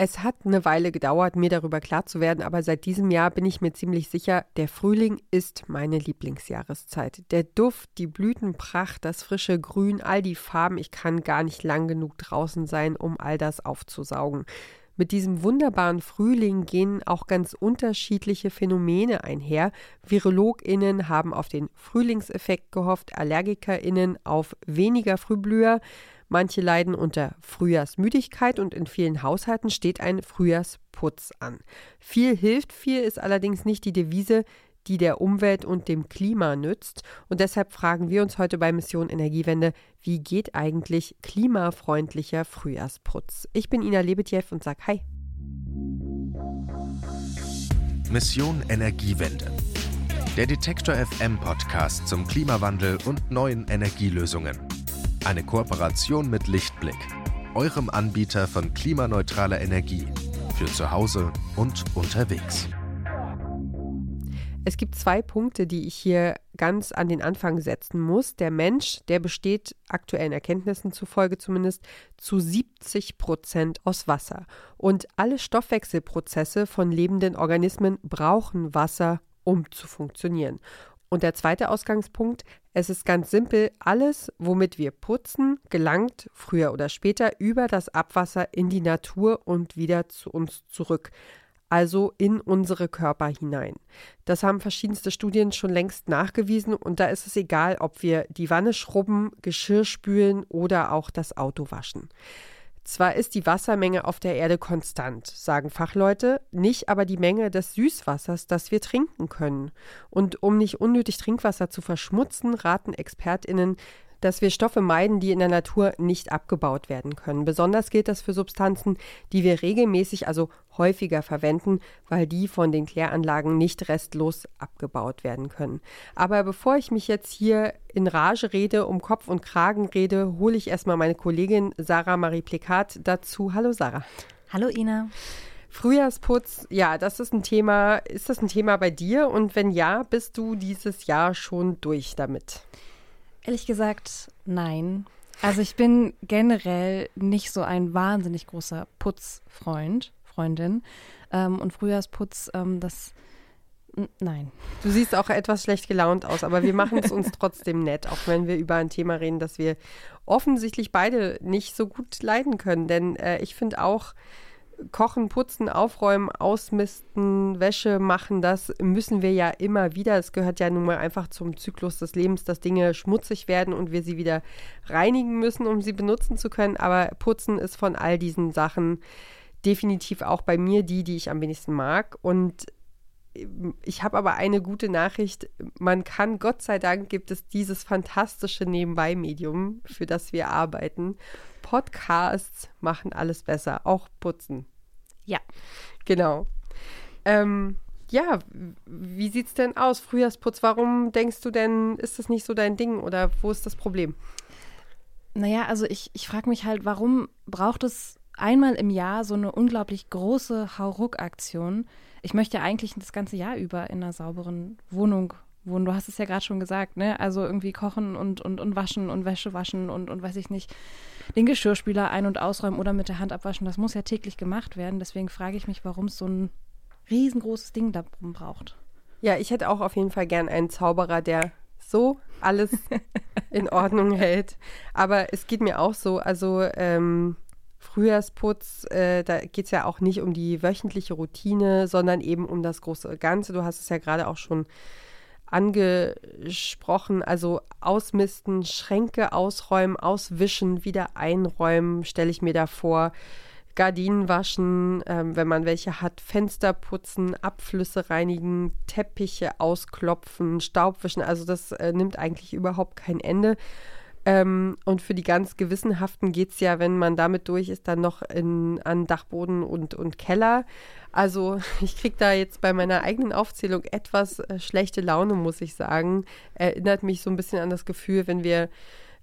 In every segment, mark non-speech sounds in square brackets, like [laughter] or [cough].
Es hat eine Weile gedauert, mir darüber klar zu werden, aber seit diesem Jahr bin ich mir ziemlich sicher, der Frühling ist meine Lieblingsjahreszeit. Der Duft, die Blütenpracht, das frische Grün, all die Farben, ich kann gar nicht lang genug draußen sein, um all das aufzusaugen. Mit diesem wunderbaren Frühling gehen auch ganz unterschiedliche Phänomene einher. VirologInnen haben auf den Frühlingseffekt gehofft, AllergikerInnen auf weniger Frühblüher. Manche leiden unter Frühjahrsmüdigkeit und in vielen Haushalten steht ein Frühjahrsputz an. Viel hilft viel ist allerdings nicht die Devise, die der Umwelt und dem Klima nützt. Und deshalb fragen wir uns heute bei Mission Energiewende, wie geht eigentlich klimafreundlicher Frühjahrsputz? Ich bin Ina Lebetjew und sage Hi. Mission Energiewende. Der Detektor FM Podcast zum Klimawandel und neuen Energielösungen. Eine Kooperation mit Lichtblick, eurem Anbieter von klimaneutraler Energie für zu Hause und unterwegs. Es gibt zwei Punkte, die ich hier ganz an den Anfang setzen muss. Der Mensch, der besteht aktuellen Erkenntnissen zufolge zumindest zu 70 Prozent aus Wasser. Und alle Stoffwechselprozesse von lebenden Organismen brauchen Wasser, um zu funktionieren. Und der zweite Ausgangspunkt, es ist ganz simpel, alles, womit wir putzen, gelangt früher oder später über das Abwasser in die Natur und wieder zu uns zurück. Also in unsere Körper hinein. Das haben verschiedenste Studien schon längst nachgewiesen und da ist es egal, ob wir die Wanne schrubben, Geschirr spülen oder auch das Auto waschen. Zwar ist die Wassermenge auf der Erde konstant, sagen Fachleute, nicht aber die Menge des Süßwassers, das wir trinken können. Und um nicht unnötig Trinkwasser zu verschmutzen, raten Expertinnen, dass wir Stoffe meiden, die in der Natur nicht abgebaut werden können. Besonders gilt das für Substanzen, die wir regelmäßig, also häufiger verwenden, weil die von den Kläranlagen nicht restlos abgebaut werden können. Aber bevor ich mich jetzt hier in Rage rede, um Kopf und Kragen rede, hole ich erstmal meine Kollegin Sarah Marie Plekat dazu. Hallo Sarah. Hallo Ina. Frühjahrsputz, ja, das ist ein Thema. Ist das ein Thema bei dir? Und wenn ja, bist du dieses Jahr schon durch damit? Ehrlich gesagt, nein. Also ich bin generell nicht so ein wahnsinnig großer Putzfreund, Freundin. Ähm, und Frühjahrsputz, ähm, das Nein. Du siehst auch etwas schlecht gelaunt aus, aber wir machen es uns [laughs] trotzdem nett, auch wenn wir über ein Thema reden, das wir offensichtlich beide nicht so gut leiden können. Denn äh, ich finde auch, Kochen, Putzen, Aufräumen, Ausmisten, Wäsche machen, das müssen wir ja immer wieder. Es gehört ja nun mal einfach zum Zyklus des Lebens, dass Dinge schmutzig werden und wir sie wieder reinigen müssen, um sie benutzen zu können. Aber Putzen ist von all diesen Sachen definitiv auch bei mir die, die ich am wenigsten mag. Und ich habe aber eine gute Nachricht. Man kann, Gott sei Dank, gibt es dieses fantastische Nebenbei-Medium, für das wir arbeiten. Podcasts machen alles besser, auch putzen. Ja. Genau. Ähm, ja, wie sieht's denn aus? Frühjahrsputz, warum denkst du denn, ist das nicht so dein Ding oder wo ist das Problem? Naja, also ich, ich frage mich halt, warum braucht es einmal im Jahr so eine unglaublich große Hauruck-Aktion? Ich möchte eigentlich das ganze Jahr über in einer sauberen Wohnung wohnen. Du hast es ja gerade schon gesagt, ne? Also irgendwie kochen und, und, und waschen und Wäsche waschen und, und weiß ich nicht, den Geschirrspüler ein- und ausräumen oder mit der Hand abwaschen. Das muss ja täglich gemacht werden. Deswegen frage ich mich, warum es so ein riesengroßes Ding darum braucht. Ja, ich hätte auch auf jeden Fall gern einen Zauberer, der so alles [laughs] in Ordnung hält. Aber es geht mir auch so, also ähm, Frühjahrsputz, äh, da geht es ja auch nicht um die wöchentliche Routine, sondern eben um das große Ganze. Du hast es ja gerade auch schon angesprochen, also ausmisten, Schränke ausräumen, auswischen, wieder einräumen, stelle ich mir da vor. Gardinen waschen, ähm, wenn man welche hat, Fenster putzen, Abflüsse reinigen, Teppiche ausklopfen, Staub wischen. Also das äh, nimmt eigentlich überhaupt kein Ende. Ähm, und für die ganz Gewissenhaften geht es ja, wenn man damit durch ist, dann noch in, an Dachboden und, und Keller. Also [laughs] ich kriege da jetzt bei meiner eigenen Aufzählung etwas äh, schlechte Laune, muss ich sagen. Erinnert mich so ein bisschen an das Gefühl, wenn wir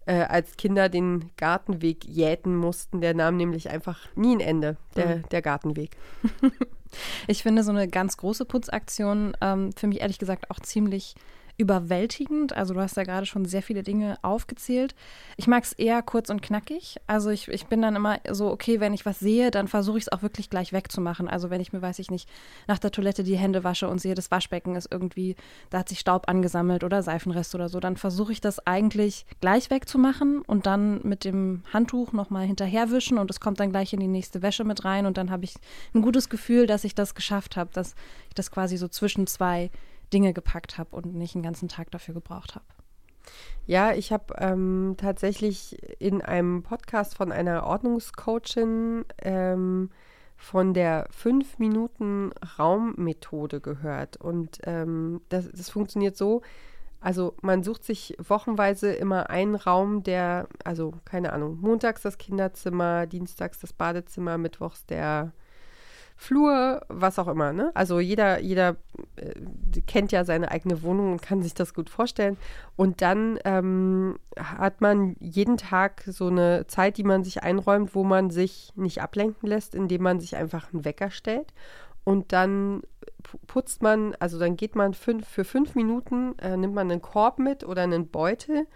äh, als Kinder den Gartenweg jäten mussten. Der nahm nämlich einfach nie ein Ende, der, mhm. der Gartenweg. [laughs] ich finde so eine ganz große Putzaktion ähm, für mich ehrlich gesagt auch ziemlich überwältigend. Also du hast ja gerade schon sehr viele Dinge aufgezählt. Ich mag es eher kurz und knackig. Also ich, ich bin dann immer so, okay, wenn ich was sehe, dann versuche ich es auch wirklich gleich wegzumachen. Also wenn ich mir, weiß ich nicht, nach der Toilette die Hände wasche und sehe, das Waschbecken ist irgendwie, da hat sich Staub angesammelt oder Seifenrest oder so, dann versuche ich das eigentlich gleich wegzumachen und dann mit dem Handtuch nochmal hinterherwischen und es kommt dann gleich in die nächste Wäsche mit rein und dann habe ich ein gutes Gefühl, dass ich das geschafft habe, dass ich das quasi so zwischen zwei Dinge gepackt habe und nicht einen ganzen Tag dafür gebraucht habe. Ja, ich habe ähm, tatsächlich in einem Podcast von einer Ordnungscoachin ähm, von der 5-Minuten-Raum-Methode gehört. Und ähm, das, das funktioniert so, also man sucht sich wochenweise immer einen Raum, der, also keine Ahnung, montags das Kinderzimmer, dienstags das Badezimmer, mittwochs der Flur, was auch immer. Ne? Also jeder, jeder äh, kennt ja seine eigene Wohnung und kann sich das gut vorstellen. Und dann ähm, hat man jeden Tag so eine Zeit, die man sich einräumt, wo man sich nicht ablenken lässt, indem man sich einfach einen Wecker stellt. Und dann putzt man, also dann geht man fünf, für fünf Minuten, äh, nimmt man einen Korb mit oder einen Beutel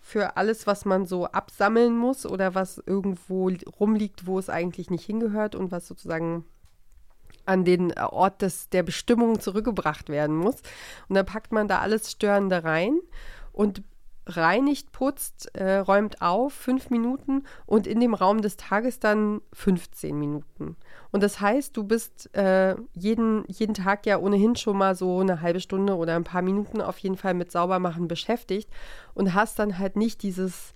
für alles, was man so absammeln muss oder was irgendwo rumliegt, wo es eigentlich nicht hingehört und was sozusagen an den Ort des, der Bestimmung zurückgebracht werden muss. Und dann packt man da alles Störende rein und reinigt, putzt, äh, räumt auf, fünf Minuten und in dem Raum des Tages dann 15 Minuten. Und das heißt, du bist äh, jeden, jeden Tag ja ohnehin schon mal so eine halbe Stunde oder ein paar Minuten auf jeden Fall mit Saubermachen beschäftigt und hast dann halt nicht dieses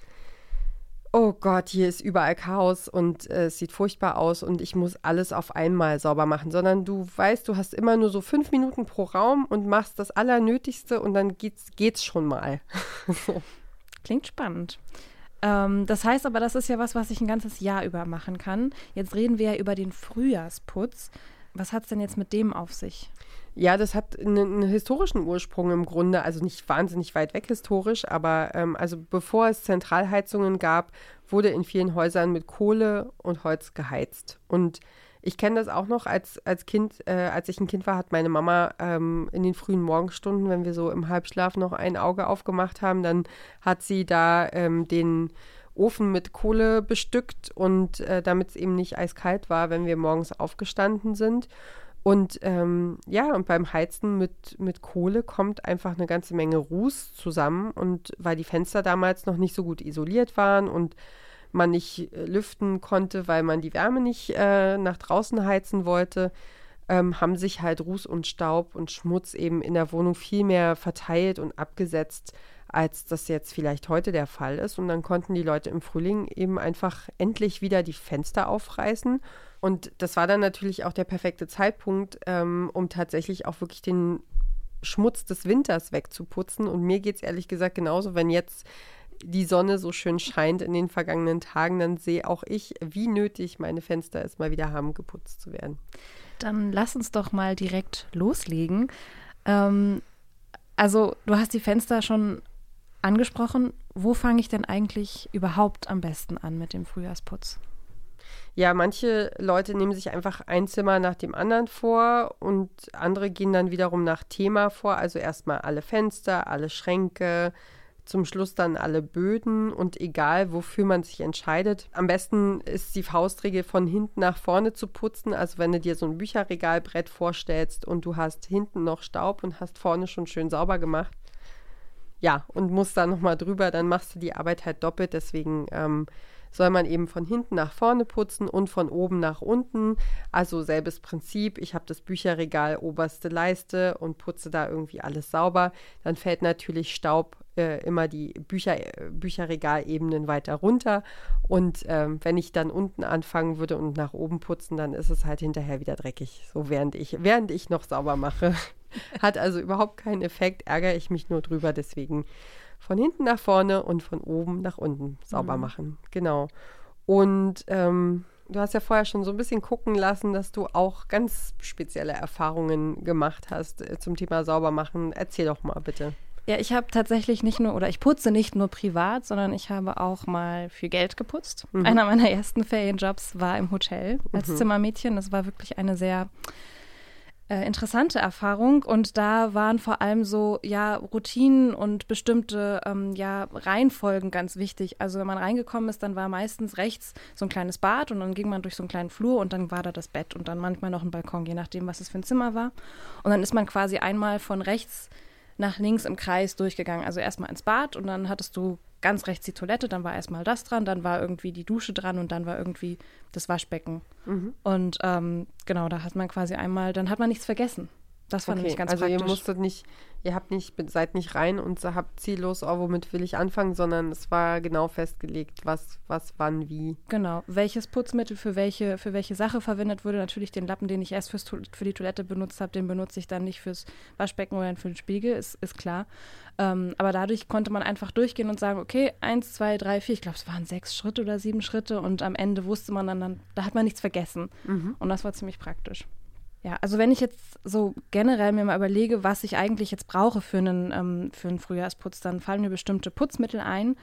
oh Gott, hier ist überall Chaos und äh, es sieht furchtbar aus und ich muss alles auf einmal sauber machen, sondern du weißt, du hast immer nur so fünf Minuten pro Raum und machst das Allernötigste und dann geht's, geht's schon mal. [laughs] Klingt spannend. Ähm, das heißt aber, das ist ja was, was ich ein ganzes Jahr über machen kann. Jetzt reden wir ja über den Frühjahrsputz. Was hat es denn jetzt mit dem auf sich? Ja, das hat einen, einen, historischen Ursprung im Grunde, also nicht wahnsinnig weit weg historisch, aber ähm, also bevor es Zentralheizungen gab, wurde in vielen Häusern mit Kohle und Holz geheizt. Und ich kenne das auch noch als, als Kind, äh, als ich ein Kind war, hat meine Mama ähm, in den frühen Morgenstunden, wenn wir so im Halbschlaf noch ein Auge aufgemacht haben, dann hat sie da ähm, den Ofen mit Kohle bestückt und äh, damit es eben nicht eiskalt war, wenn wir morgens aufgestanden sind. Und ähm, ja, und beim Heizen mit, mit Kohle kommt einfach eine ganze Menge Ruß zusammen. Und weil die Fenster damals noch nicht so gut isoliert waren und man nicht äh, lüften konnte, weil man die Wärme nicht äh, nach draußen heizen wollte, ähm, haben sich halt Ruß und Staub und Schmutz eben in der Wohnung viel mehr verteilt und abgesetzt, als das jetzt vielleicht heute der Fall ist. Und dann konnten die Leute im Frühling eben einfach endlich wieder die Fenster aufreißen und das war dann natürlich auch der perfekte Zeitpunkt, ähm, um tatsächlich auch wirklich den Schmutz des Winters wegzuputzen. Und mir geht es ehrlich gesagt genauso, wenn jetzt die Sonne so schön scheint in den vergangenen Tagen, dann sehe auch ich, wie nötig meine Fenster es mal wieder haben, geputzt zu werden. Dann lass uns doch mal direkt loslegen. Ähm, also, du hast die Fenster schon angesprochen. Wo fange ich denn eigentlich überhaupt am besten an mit dem Frühjahrsputz? Ja, manche Leute nehmen sich einfach ein Zimmer nach dem anderen vor und andere gehen dann wiederum nach Thema vor. Also erstmal alle Fenster, alle Schränke, zum Schluss dann alle Böden und egal, wofür man sich entscheidet. Am besten ist die Faustregel von hinten nach vorne zu putzen. Also wenn du dir so ein Bücherregalbrett vorstellst und du hast hinten noch Staub und hast vorne schon schön sauber gemacht. Ja, und musst da nochmal drüber, dann machst du die Arbeit halt doppelt. Deswegen ähm, soll man eben von hinten nach vorne putzen und von oben nach unten. Also selbes Prinzip. Ich habe das Bücherregal oberste Leiste und putze da irgendwie alles sauber. Dann fällt natürlich Staub äh, immer die Bücher, Bücherregalebenen weiter runter. Und ähm, wenn ich dann unten anfangen würde und nach oben putzen, dann ist es halt hinterher wieder dreckig. So während ich, während ich noch sauber mache. [laughs] Hat also überhaupt keinen Effekt, ärgere ich mich nur drüber. Deswegen von hinten nach vorne und von oben nach unten sauber mhm. machen. Genau. Und ähm, du hast ja vorher schon so ein bisschen gucken lassen, dass du auch ganz spezielle Erfahrungen gemacht hast äh, zum Thema Saubermachen. Erzähl doch mal bitte. Ja, ich habe tatsächlich nicht nur, oder ich putze nicht nur privat, sondern ich habe auch mal für Geld geputzt. Mhm. Einer meiner ersten Ferienjobs war im Hotel als mhm. Zimmermädchen. Das war wirklich eine sehr äh, interessante Erfahrung und da waren vor allem so ja Routinen und bestimmte ähm, ja Reihenfolgen ganz wichtig. Also wenn man reingekommen ist, dann war meistens rechts so ein kleines Bad und dann ging man durch so einen kleinen Flur und dann war da das Bett und dann manchmal noch ein Balkon, je nachdem, was es für ein Zimmer war. Und dann ist man quasi einmal von rechts nach links im Kreis durchgegangen. Also erstmal ins Bad und dann hattest du ganz rechts die Toilette, dann war erstmal das dran, dann war irgendwie die Dusche dran und dann war irgendwie das Waschbecken. Mhm. Und ähm, genau, da hat man quasi einmal, dann hat man nichts vergessen. Das fand okay, ich ganz also praktisch. ihr musstet nicht, ihr habt nicht, seid nicht rein und habt ziellos, oh, womit will ich anfangen, sondern es war genau festgelegt, was, was, wann, wie. Genau, welches Putzmittel für welche, für welche Sache verwendet wurde. Natürlich den Lappen, den ich erst fürs, für die Toilette benutzt habe, den benutze ich dann nicht fürs Waschbecken oder für den Spiegel, ist, ist klar. Ähm, aber dadurch konnte man einfach durchgehen und sagen, okay, eins, zwei, drei, vier, ich glaube, es waren sechs Schritte oder sieben Schritte und am Ende wusste man dann, dann da hat man nichts vergessen. Mhm. Und das war ziemlich praktisch. Ja, also wenn ich jetzt so generell mir mal überlege, was ich eigentlich jetzt brauche für einen, ähm, für einen Frühjahrsputz, dann fallen mir bestimmte Putzmittel ein.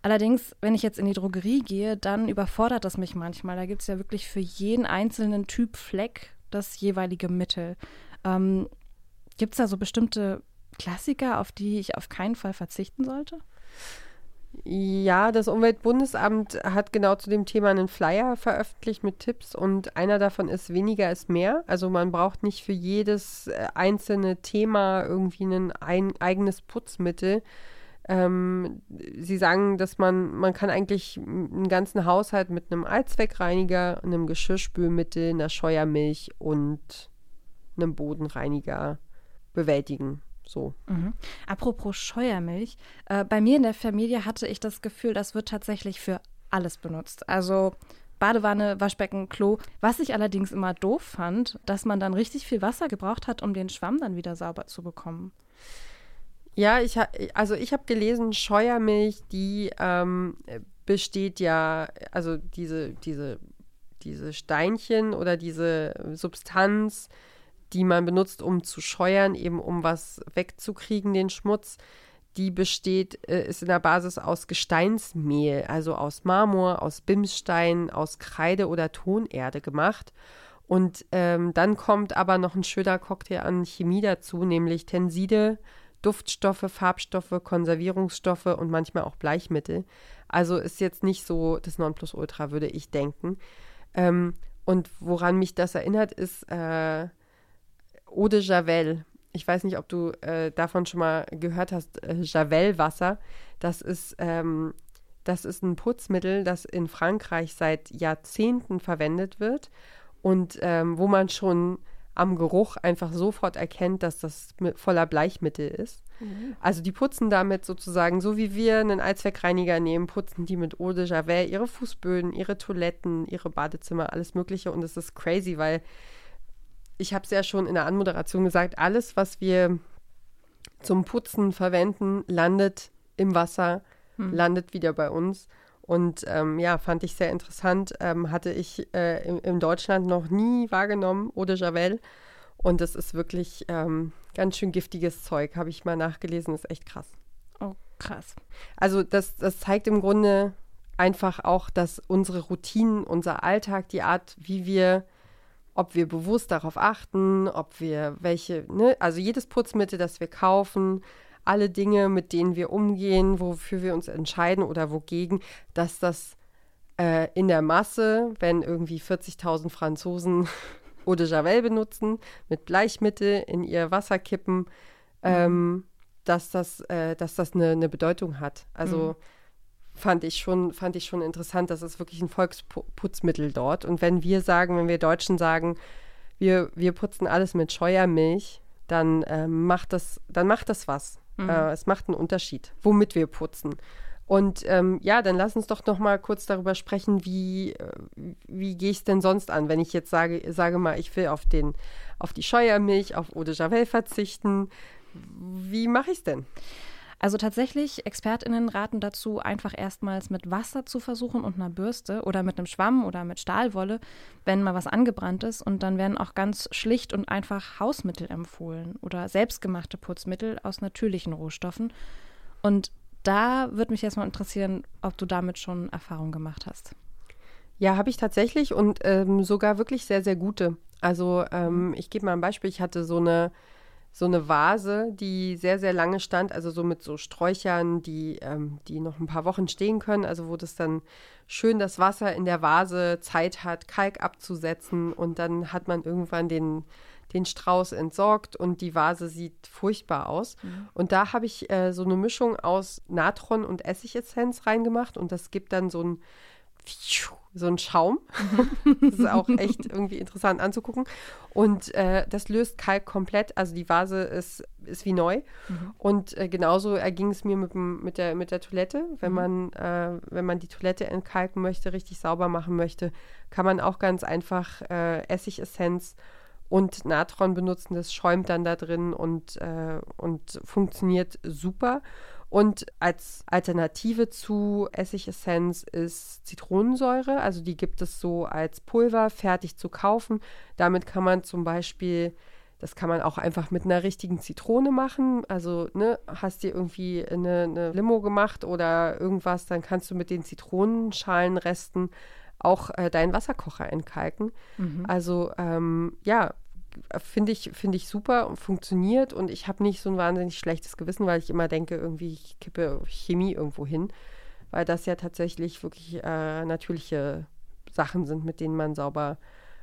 Allerdings, wenn ich jetzt in die Drogerie gehe, dann überfordert das mich manchmal. Da gibt es ja wirklich für jeden einzelnen Typ Fleck das jeweilige Mittel. Ähm, gibt es da so bestimmte Klassiker, auf die ich auf keinen Fall verzichten sollte? Ja, das Umweltbundesamt hat genau zu dem Thema einen Flyer veröffentlicht mit Tipps und einer davon ist weniger ist mehr. Also man braucht nicht für jedes äh, einzelne Thema irgendwie ein, ein eigenes Putzmittel. Ähm, sie sagen, dass man, man kann eigentlich einen ganzen Haushalt mit einem Allzweckreiniger, einem Geschirrspülmittel, einer Scheuermilch und einem Bodenreiniger bewältigen. So. Mhm. Apropos Scheuermilch, äh, bei mir in der Familie hatte ich das Gefühl, das wird tatsächlich für alles benutzt. Also Badewanne, Waschbecken, Klo. Was ich allerdings immer doof fand, dass man dann richtig viel Wasser gebraucht hat, um den Schwamm dann wieder sauber zu bekommen. Ja, ich ha also ich habe gelesen, Scheuermilch, die ähm, besteht ja, also diese, diese, diese Steinchen oder diese Substanz, die man benutzt, um zu scheuern, eben um was wegzukriegen, den Schmutz, die besteht, äh, ist in der Basis aus Gesteinsmehl, also aus Marmor, aus Bimsstein, aus Kreide oder Tonerde gemacht. Und ähm, dann kommt aber noch ein schöner Cocktail an Chemie dazu, nämlich Tenside, Duftstoffe, Farbstoffe, Konservierungsstoffe und manchmal auch Bleichmittel. Also ist jetzt nicht so das Nonplusultra, würde ich denken. Ähm, und woran mich das erinnert, ist äh, Eau de Javel. Ich weiß nicht, ob du äh, davon schon mal gehört hast. Äh, Javel-Wasser. Das ist, ähm, das ist ein Putzmittel, das in Frankreich seit Jahrzehnten verwendet wird und ähm, wo man schon am Geruch einfach sofort erkennt, dass das voller Bleichmittel ist. Mhm. Also die putzen damit sozusagen, so wie wir einen Allzweckreiniger nehmen, putzen die mit Eau de Javel ihre Fußböden, ihre Toiletten, ihre Badezimmer, alles Mögliche. Und es ist crazy, weil ich habe es ja schon in der Anmoderation gesagt, alles, was wir zum Putzen verwenden, landet im Wasser, hm. landet wieder bei uns. Und ähm, ja, fand ich sehr interessant. Ähm, hatte ich äh, in, in, Deutschland noch nie wahrgenommen, Eau de Javel. Und das ist wirklich ähm, ganz schön giftiges Zeug, habe ich mal nachgelesen, ist echt krass. Oh, krass. Also das, das zeigt im Grunde einfach auch, dass unsere Routinen, unser Alltag, die Art, wie wir ob wir bewusst darauf achten, ob wir welche, ne, also jedes Putzmittel, das wir kaufen, alle Dinge, mit denen wir umgehen, wofür wir uns entscheiden oder wogegen, dass das äh, in der Masse, wenn irgendwie 40.000 Franzosen [laughs] Eau de Javel benutzen, mit Bleichmittel in ihr Wasser kippen, mhm. ähm, dass das, äh, dass das eine, eine Bedeutung hat. Also mhm fand ich schon, fand ich schon interessant. Das ist wirklich ein Volksputzmittel dort. Und wenn wir sagen, wenn wir Deutschen sagen, wir, wir putzen alles mit Scheuermilch, dann äh, macht das, dann macht das was. Mhm. Äh, es macht einen Unterschied, womit wir putzen. Und ähm, ja, dann lass uns doch noch mal kurz darüber sprechen, wie, äh, wie gehe ich es denn sonst an, wenn ich jetzt sage, sage mal, ich will auf, den, auf die Scheuermilch, auf Eau de Javel verzichten. Wie mache ich es denn? Also tatsächlich, ExpertInnen raten dazu, einfach erstmals mit Wasser zu versuchen und einer Bürste oder mit einem Schwamm oder mit Stahlwolle, wenn mal was angebrannt ist. Und dann werden auch ganz schlicht und einfach Hausmittel empfohlen oder selbstgemachte Putzmittel aus natürlichen Rohstoffen. Und da würde mich erstmal interessieren, ob du damit schon Erfahrung gemacht hast. Ja, habe ich tatsächlich und ähm, sogar wirklich sehr, sehr gute. Also ähm, ich gebe mal ein Beispiel. Ich hatte so eine so eine Vase, die sehr, sehr lange stand, also so mit so Sträuchern, die, ähm, die noch ein paar Wochen stehen können, also wo das dann schön das Wasser in der Vase Zeit hat, Kalk abzusetzen und dann hat man irgendwann den, den Strauß entsorgt und die Vase sieht furchtbar aus. Mhm. Und da habe ich äh, so eine Mischung aus Natron und Essigessenz reingemacht und das gibt dann so ein so ein Schaum. [laughs] das ist auch echt irgendwie interessant anzugucken. Und äh, das löst Kalk komplett. Also die Vase ist, ist wie neu. Mhm. Und äh, genauso erging es mir mit, mit, der, mit der Toilette. Wenn, mhm. man, äh, wenn man die Toilette entkalken möchte, richtig sauber machen möchte, kann man auch ganz einfach äh, Essigessenz und Natron benutzen. Das schäumt dann da drin und, äh, und funktioniert super. Und als Alternative zu Essigessenz ist Zitronensäure. Also die gibt es so als Pulver fertig zu kaufen. Damit kann man zum Beispiel, das kann man auch einfach mit einer richtigen Zitrone machen. Also ne, hast dir irgendwie eine, eine Limo gemacht oder irgendwas, dann kannst du mit den Zitronenschalenresten auch äh, deinen Wasserkocher entkalken. Mhm. Also ähm, ja, finde ich, find ich super und funktioniert und ich habe nicht so ein wahnsinnig schlechtes Gewissen, weil ich immer denke, irgendwie ich kippe Chemie irgendwo hin, weil das ja tatsächlich wirklich äh, natürliche Sachen sind, mit denen man sauber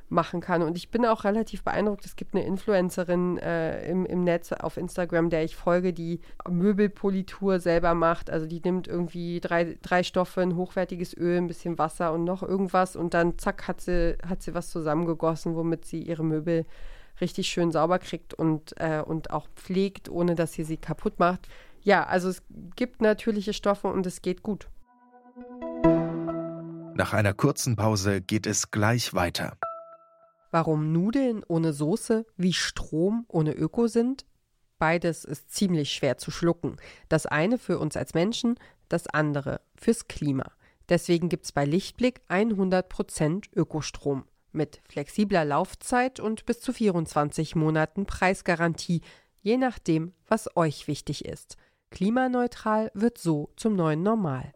machen kann. Und ich bin auch relativ beeindruckt. Es gibt eine Influencerin äh, im, im Netz auf Instagram, der ich folge, die Möbelpolitur selber macht. Also die nimmt irgendwie drei, drei Stoffe, ein hochwertiges Öl, ein bisschen Wasser und noch irgendwas und dann zack hat sie, hat sie was zusammengegossen, womit sie ihre Möbel richtig schön sauber kriegt und, äh, und auch pflegt, ohne dass sie sie kaputt macht. Ja, also es gibt natürliche Stoffe und es geht gut. Nach einer kurzen Pause geht es gleich weiter. Warum Nudeln ohne Soße wie Strom ohne Öko sind? Beides ist ziemlich schwer zu schlucken. Das eine für uns als Menschen, das andere fürs Klima. Deswegen gibt es bei Lichtblick 100% Ökostrom mit flexibler Laufzeit und bis zu 24 Monaten Preisgarantie, je nachdem, was euch wichtig ist. Klimaneutral wird so zum neuen Normal.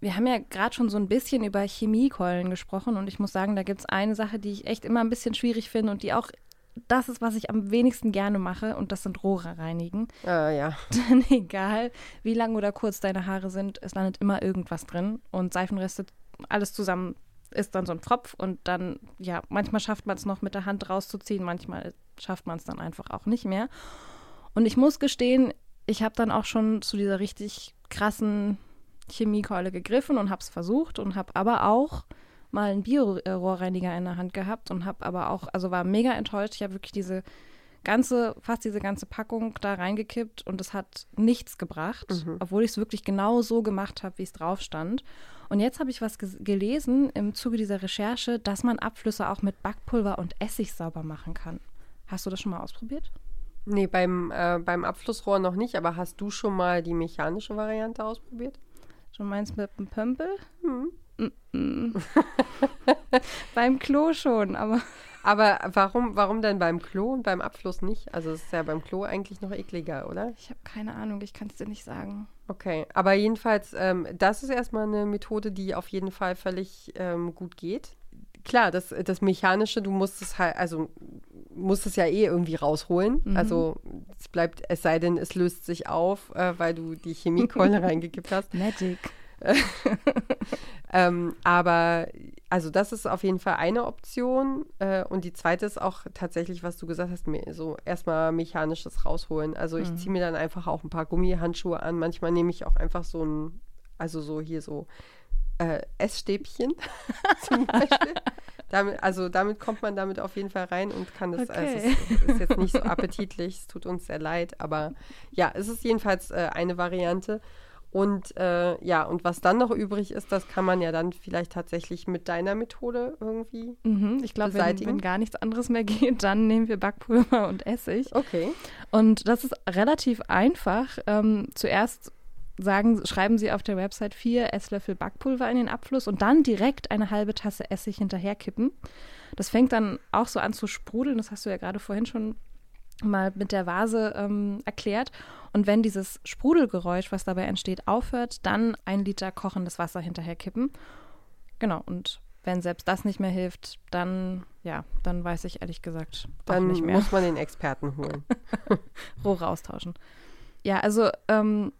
Wir haben ja gerade schon so ein bisschen über Chemiekeulen gesprochen und ich muss sagen, da gibt es eine Sache, die ich echt immer ein bisschen schwierig finde und die auch das ist, was ich am wenigsten gerne mache und das sind Rohre reinigen. Äh, ja. [laughs] Denn egal, wie lang oder kurz deine Haare sind, es landet immer irgendwas drin und Seifenreste, alles zusammen ist dann so ein Pfropf und dann, ja, manchmal schafft man es noch mit der Hand rauszuziehen, manchmal schafft man es dann einfach auch nicht mehr. Und ich muss gestehen, ich habe dann auch schon zu dieser richtig krassen Chemiekeule gegriffen und habe es versucht und habe aber auch mal einen Bio-Rohrreiniger in der Hand gehabt und habe aber auch, also war mega enttäuscht. Ich habe wirklich diese ganze, fast diese ganze Packung da reingekippt und es hat nichts gebracht, mhm. obwohl ich es wirklich genau so gemacht habe, wie es drauf stand. Und jetzt habe ich was gelesen im Zuge dieser Recherche, dass man Abflüsse auch mit Backpulver und Essig sauber machen kann. Hast du das schon mal ausprobiert? Nee, beim, äh, beim Abflussrohr noch nicht, aber hast du schon mal die mechanische Variante ausprobiert? Schon meinst mit dem Pömpel? Mhm. [laughs] beim Klo schon, aber. Aber warum, warum denn beim Klo und beim Abfluss nicht? Also es ist ja beim Klo eigentlich noch ekliger, oder? Ich habe keine Ahnung, ich kann es dir nicht sagen. Okay, aber jedenfalls, ähm, das ist erstmal eine Methode, die auf jeden Fall völlig ähm, gut geht. Klar, das, das Mechanische, du musst es halt, also musst es ja eh irgendwie rausholen. Mhm. Also es bleibt, es sei denn, es löst sich auf, äh, weil du die Chemiekeule [laughs] reingekippt hast. Magic. [laughs] ähm, aber also das ist auf jeden Fall eine Option. Äh, und die zweite ist auch tatsächlich, was du gesagt hast, so erstmal mechanisches rausholen. Also ich mhm. ziehe mir dann einfach auch ein paar Gummihandschuhe an. Manchmal nehme ich auch einfach so ein, also so hier so äh, Essstäbchen [laughs] zum Beispiel. Damit, also damit kommt man damit auf jeden Fall rein und kann das, okay. also es ist jetzt nicht so appetitlich, es tut uns sehr leid, aber ja, es ist jedenfalls äh, eine Variante. Und äh, ja, und was dann noch übrig ist, das kann man ja dann vielleicht tatsächlich mit deiner Methode irgendwie mhm, Ich glaube, wenn, wenn, gar nichts anderes mehr [laughs] geht, dann nehmen wir Backpulver und Essig. Okay. Und das ist relativ einfach. Ähm, zuerst sagen, schreiben Sie auf der Website vier Esslöffel Backpulver in den Abfluss und dann direkt eine halbe Tasse Essig hinterherkippen. Das fängt dann auch so an zu sprudeln. Das hast du ja gerade vorhin schon mal mit der Vase ähm, erklärt. Und wenn dieses Sprudelgeräusch, was dabei entsteht, aufhört, dann ein Liter kochendes Wasser hinterher kippen. genau, und wenn selbst das nicht mehr hilft, dann, ja, dann weiß ich ehrlich gesagt dann nicht mehr. muss man den Experten holen. [laughs] Rohre austauschen. Ja, also ähm,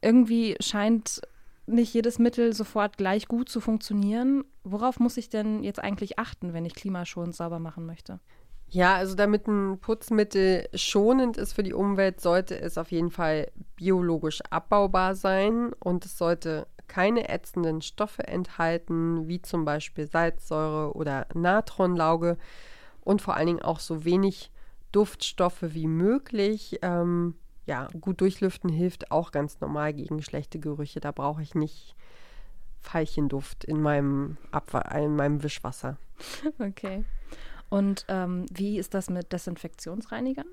irgendwie scheint nicht jedes Mittel sofort gleich gut zu funktionieren. Worauf muss ich denn jetzt eigentlich achten, wenn ich klimaschonend sauber machen möchte? Ja, also damit ein Putzmittel schonend ist für die Umwelt, sollte es auf jeden Fall biologisch abbaubar sein und es sollte keine ätzenden Stoffe enthalten, wie zum Beispiel Salzsäure oder Natronlauge und vor allen Dingen auch so wenig Duftstoffe wie möglich. Ähm, ja, gut durchlüften hilft auch ganz normal gegen schlechte Gerüche. Da brauche ich nicht Veilchenduft in meinem, Abwa in meinem Wischwasser. [laughs] Okay. Und ähm, wie ist das mit Desinfektionsreinigern?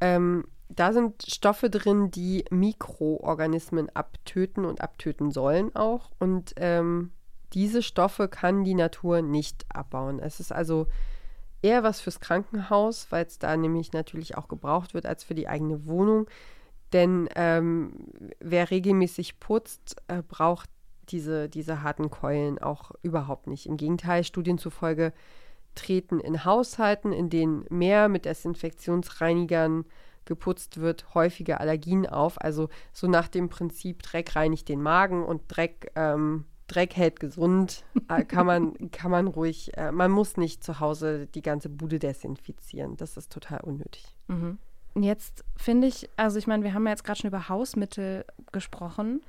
Ähm, da sind Stoffe drin, die Mikroorganismen abtöten und abtöten sollen auch. Und ähm, diese Stoffe kann die Natur nicht abbauen. Es ist also eher was fürs Krankenhaus, weil es da nämlich natürlich auch gebraucht wird als für die eigene Wohnung. Denn ähm, wer regelmäßig putzt, äh, braucht diese, diese harten Keulen auch überhaupt nicht. Im Gegenteil, Studien zufolge treten in Haushalten, in denen mehr mit Desinfektionsreinigern geputzt wird, häufige Allergien auf. Also so nach dem Prinzip, Dreck reinigt den Magen und Dreck, ähm, Dreck hält gesund, äh, kann, man, [laughs] kann man ruhig, äh, man muss nicht zu Hause die ganze Bude desinfizieren. Das ist total unnötig. Mhm. Jetzt finde ich, also ich meine, wir haben ja jetzt gerade schon über Hausmittel gesprochen.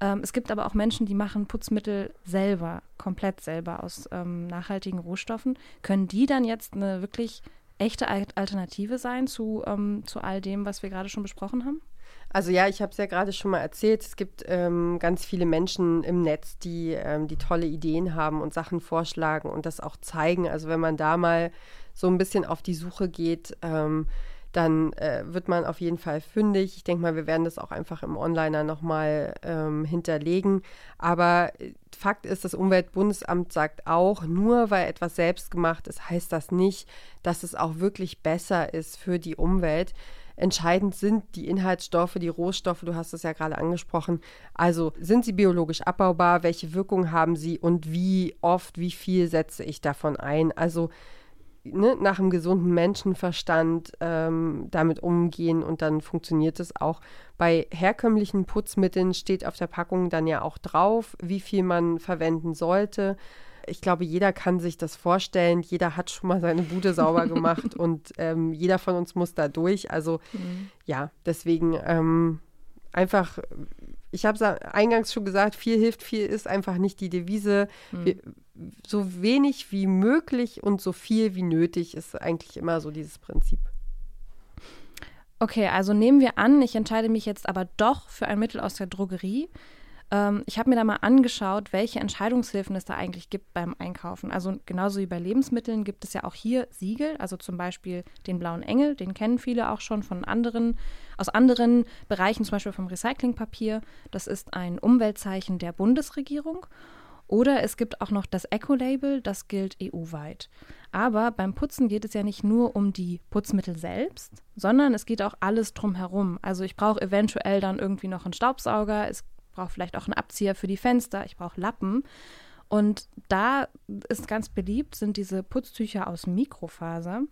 Ähm, es gibt aber auch Menschen, die machen Putzmittel selber, komplett selber aus ähm, nachhaltigen Rohstoffen. Können die dann jetzt eine wirklich echte Alternative sein zu, ähm, zu all dem, was wir gerade schon besprochen haben? Also ja, ich habe es ja gerade schon mal erzählt. Es gibt ähm, ganz viele Menschen im Netz, die, ähm, die tolle Ideen haben und Sachen vorschlagen und das auch zeigen. Also wenn man da mal so ein bisschen auf die Suche geht, ähm, dann äh, wird man auf jeden Fall fündig. Ich denke mal, wir werden das auch einfach im Onliner nochmal ähm, hinterlegen. Aber äh, Fakt ist, das Umweltbundesamt sagt auch, nur weil etwas selbst gemacht ist, heißt das nicht, dass es auch wirklich besser ist für die Umwelt. Entscheidend sind die Inhaltsstoffe, die Rohstoffe, du hast es ja gerade angesprochen. Also sind sie biologisch abbaubar, welche Wirkung haben sie und wie oft, wie viel setze ich davon ein? Also ne, nach einem gesunden Menschenverstand ähm, damit umgehen und dann funktioniert es auch. Bei herkömmlichen Putzmitteln steht auf der Packung dann ja auch drauf, wie viel man verwenden sollte. Ich glaube, jeder kann sich das vorstellen. Jeder hat schon mal seine Bude sauber [laughs] gemacht und ähm, jeder von uns muss da durch. Also mhm. ja, deswegen ähm, einfach ich habe es eingangs schon gesagt, viel hilft, viel ist einfach nicht die Devise. Mhm. Wir, so wenig wie möglich und so viel wie nötig ist eigentlich immer so dieses Prinzip. Okay, also nehmen wir an, ich entscheide mich jetzt aber doch für ein Mittel aus der Drogerie. Ähm, ich habe mir da mal angeschaut, welche Entscheidungshilfen es da eigentlich gibt beim Einkaufen. Also genauso wie bei Lebensmitteln gibt es ja auch hier Siegel, also zum Beispiel den blauen Engel, den kennen viele auch schon von anderen, aus anderen Bereichen, zum Beispiel vom Recyclingpapier. Das ist ein Umweltzeichen der Bundesregierung. Oder es gibt auch noch das Eco-Label, das gilt EU-weit. Aber beim Putzen geht es ja nicht nur um die Putzmittel selbst, sondern es geht auch alles drumherum. Also ich brauche eventuell dann irgendwie noch einen Staubsauger, es brauche vielleicht auch einen Abzieher für die Fenster, ich brauche Lappen. Und da ist ganz beliebt, sind diese Putztücher aus Mikrofaser.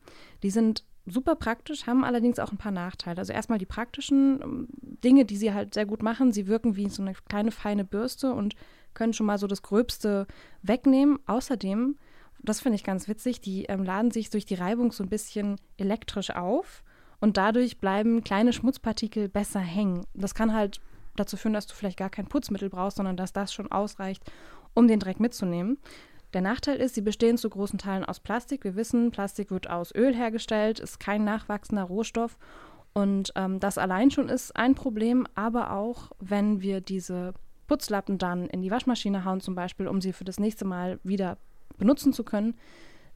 Die sind super praktisch, haben allerdings auch ein paar Nachteile. Also erstmal die praktischen ähm, Dinge, die sie halt sehr gut machen. Sie wirken wie so eine kleine feine Bürste und können schon mal so das Gröbste wegnehmen. Außerdem, das finde ich ganz witzig, die ähm, laden sich durch die Reibung so ein bisschen elektrisch auf und dadurch bleiben kleine Schmutzpartikel besser hängen. Das kann halt dazu führen, dass du vielleicht gar kein Putzmittel brauchst, sondern dass das schon ausreicht, um den Dreck mitzunehmen. Der Nachteil ist, sie bestehen zu großen Teilen aus Plastik. Wir wissen, Plastik wird aus Öl hergestellt, ist kein nachwachsender Rohstoff. Und ähm, das allein schon ist ein Problem, aber auch, wenn wir diese Putzlappen dann in die Waschmaschine hauen, zum Beispiel, um sie für das nächste Mal wieder benutzen zu können,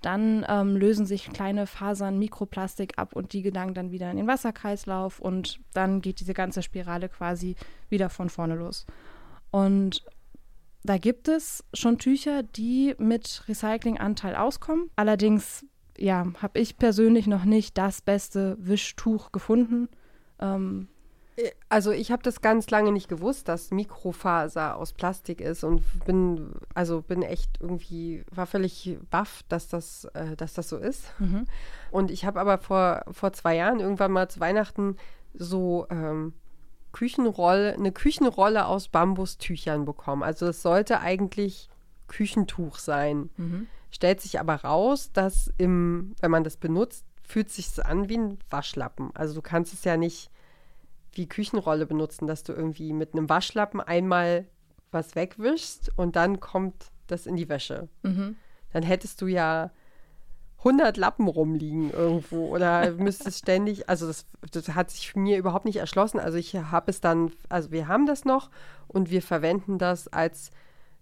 dann ähm, lösen sich kleine Fasern Mikroplastik ab und die gelangen dann wieder in den Wasserkreislauf und dann geht diese ganze Spirale quasi wieder von vorne los. Und da gibt es schon Tücher, die mit Recyclinganteil auskommen. Allerdings, ja, habe ich persönlich noch nicht das beste Wischtuch gefunden. Ähm, Also ich habe das ganz lange nicht gewusst, dass Mikrofaser aus Plastik ist und bin also bin echt irgendwie war völlig baff, dass das äh, dass das so ist. Mhm. Und ich habe aber vor vor zwei Jahren irgendwann mal zu Weihnachten so ähm, Küchenrolle eine Küchenrolle aus Bambustüchern bekommen. Also es sollte eigentlich Küchentuch sein. Mhm. Stellt sich aber raus, dass im wenn man das benutzt, fühlt sich an wie ein Waschlappen. Also du kannst es ja nicht wie Küchenrolle benutzen, dass du irgendwie mit einem Waschlappen einmal was wegwischst und dann kommt das in die Wäsche. Mhm. Dann hättest du ja 100 Lappen rumliegen irgendwo oder müsstest ständig, also das, das hat sich mir überhaupt nicht erschlossen. Also ich habe es dann, also wir haben das noch und wir verwenden das als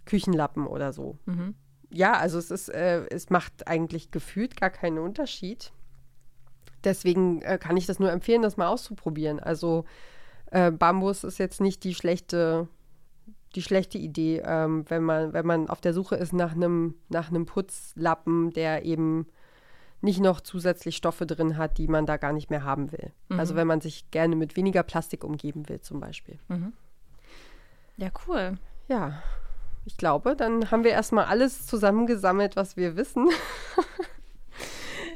Küchenlappen oder so. Mhm. Ja, also es ist, äh, es macht eigentlich gefühlt gar keinen Unterschied. Deswegen äh, kann ich das nur empfehlen, das mal auszuprobieren. Also äh, Bambus ist jetzt nicht die schlechte, die schlechte Idee, ähm, wenn man, wenn man auf der Suche ist nach einem, nach Putzlappen, der eben nicht noch zusätzlich Stoffe drin hat, die man da gar nicht mehr haben will. Mhm. Also wenn man sich gerne mit weniger Plastik umgeben will, zum Beispiel. Mhm. Ja, cool. Ja, ich glaube, dann haben wir erstmal alles zusammengesammelt, was wir wissen. [laughs]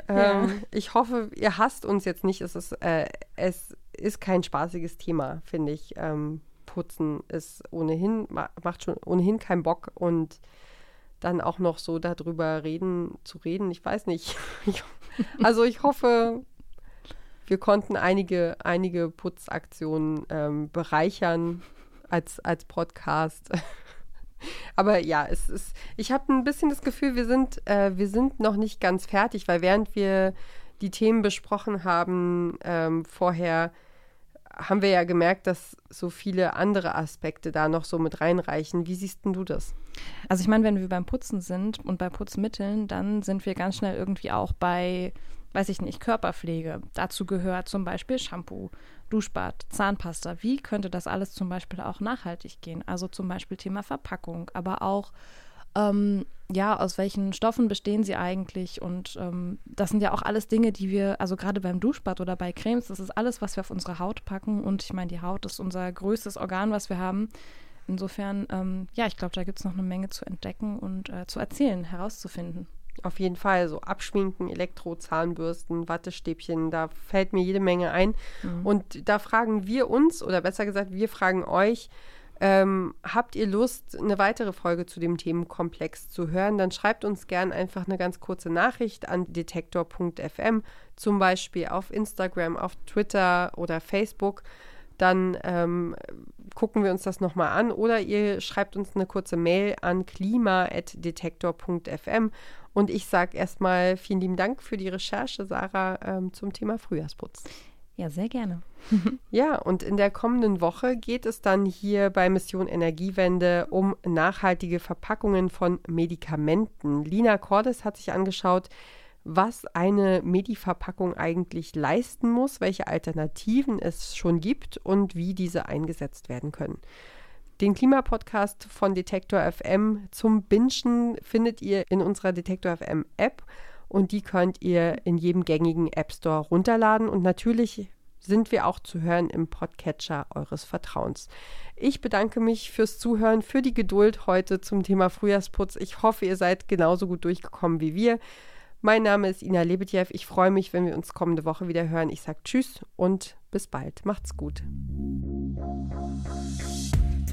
Ja. Ähm, ich hoffe, ihr hasst uns jetzt nicht. Es ist, äh, es ist kein spaßiges Thema, finde ich. Ähm, Putzen ist ohnehin, macht schon ohnehin keinen Bock und dann auch noch so darüber reden, zu reden, ich weiß nicht. [laughs] also ich hoffe, wir konnten einige, einige Putzaktionen ähm, bereichern als, als Podcast. [laughs] Aber ja, es ist, ich habe ein bisschen das Gefühl, wir sind, äh, wir sind noch nicht ganz fertig, weil während wir die Themen besprochen haben ähm, vorher, haben wir ja gemerkt, dass so viele andere Aspekte da noch so mit reinreichen. Wie siehst denn du das? Also ich meine, wenn wir beim Putzen sind und bei Putzmitteln, dann sind wir ganz schnell irgendwie auch bei, weiß ich nicht, Körperpflege. Dazu gehört zum Beispiel Shampoo, Duschbad, Zahnpasta. Wie könnte das alles zum Beispiel auch nachhaltig gehen? Also zum Beispiel Thema Verpackung, aber auch ähm, ja, aus welchen Stoffen bestehen sie eigentlich? Und ähm, das sind ja auch alles Dinge, die wir, also gerade beim Duschbad oder bei Cremes, das ist alles, was wir auf unsere Haut packen. Und ich meine, die Haut ist unser größtes Organ, was wir haben. Insofern, ähm, ja, ich glaube, da gibt es noch eine Menge zu entdecken und äh, zu erzählen, herauszufinden. Auf jeden Fall, so Abschminken, Elektro, Zahnbürsten, Wattestäbchen, da fällt mir jede Menge ein. Mhm. Und da fragen wir uns, oder besser gesagt, wir fragen euch, ähm, habt ihr Lust, eine weitere Folge zu dem Themenkomplex zu hören? Dann schreibt uns gern einfach eine ganz kurze Nachricht an detektor.fm, zum Beispiel auf Instagram, auf Twitter oder Facebook. Dann ähm, gucken wir uns das nochmal an oder ihr schreibt uns eine kurze Mail an klima.detektor.fm und ich sage erstmal vielen lieben Dank für die Recherche, Sarah, ähm, zum Thema Frühjahrsputz. Ja, sehr gerne. [laughs] ja, und in der kommenden Woche geht es dann hier bei Mission Energiewende um nachhaltige Verpackungen von Medikamenten. Lina Cordes hat sich angeschaut, was eine Medi-Verpackung eigentlich leisten muss, welche Alternativen es schon gibt und wie diese eingesetzt werden können. Den Klimapodcast von Detektor FM zum Bingen findet ihr in unserer Detektor FM App und die könnt ihr in jedem gängigen App Store runterladen und natürlich sind wir auch zu hören im Podcatcher eures Vertrauens. Ich bedanke mich fürs Zuhören, für die Geduld heute zum Thema Frühjahrsputz. Ich hoffe, ihr seid genauso gut durchgekommen wie wir. Mein Name ist Ina Lebetjew. Ich freue mich, wenn wir uns kommende Woche wieder hören. Ich sage Tschüss und bis bald. Macht's gut.